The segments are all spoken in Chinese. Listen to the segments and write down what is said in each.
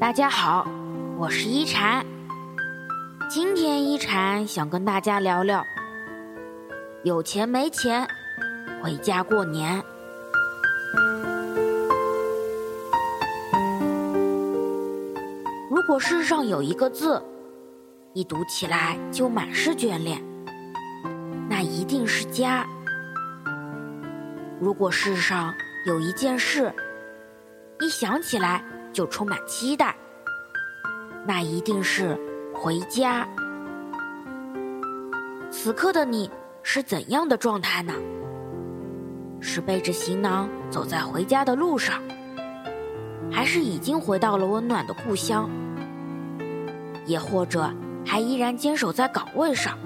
大家好，我是一禅。今天一禅想跟大家聊聊有钱没钱回家过年。如果世上有一个字，一读起来就满是眷恋，那一定是家。如果世上有一件事，想起来就充满期待，那一定是回家。此刻的你是怎样的状态呢？是背着行囊走在回家的路上，还是已经回到了温暖的故乡？也或者还依然坚守在岗位上，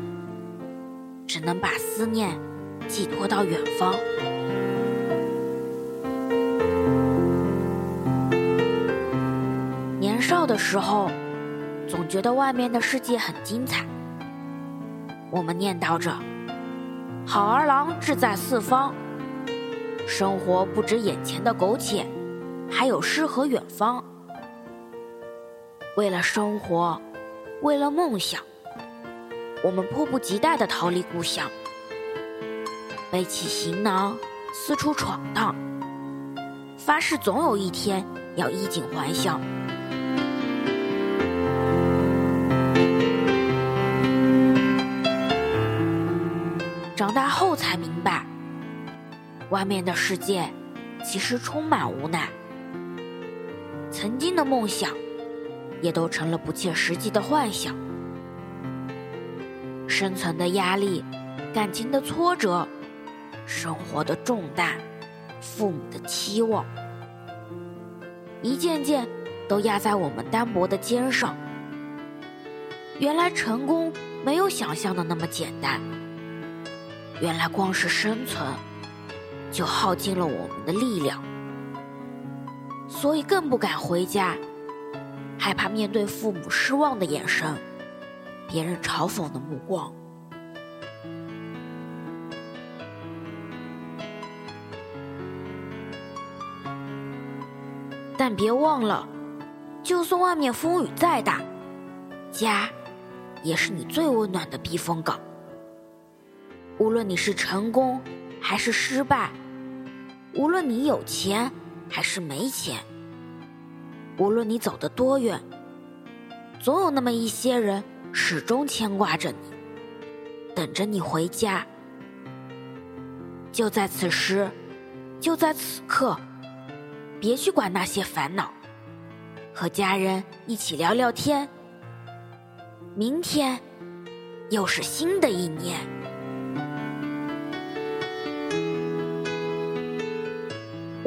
只能把思念寄托到远方？时候，总觉得外面的世界很精彩。我们念叨着“好儿郎志在四方”，生活不止眼前的苟且，还有诗和远方。为了生活，为了梦想，我们迫不及待地逃离故乡，背起行囊四处闯荡，发誓总有一天要衣锦还乡。长大后才明白，外面的世界其实充满无奈。曾经的梦想，也都成了不切实际的幻想。生存的压力，感情的挫折，生活的重担，父母的期望，一件件都压在我们单薄的肩上。原来成功没有想象的那么简单。原来光是生存，就耗尽了我们的力量，所以更不敢回家，害怕面对父母失望的眼神，别人嘲讽的目光。但别忘了，就算外面风雨再大，家也是你最温暖的避风港。无论你是成功还是失败，无论你有钱还是没钱，无论你走得多远，总有那么一些人始终牵挂着你，等着你回家。就在此时，就在此刻，别去管那些烦恼，和家人一起聊聊天。明天，又是新的一年。